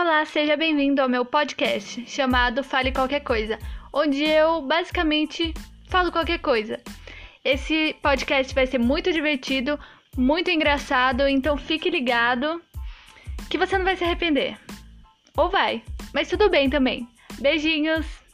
Olá, seja bem-vindo ao meu podcast chamado Fale Qualquer Coisa, onde eu basicamente falo qualquer coisa. Esse podcast vai ser muito divertido, muito engraçado, então fique ligado que você não vai se arrepender. Ou vai, mas tudo bem também. Beijinhos!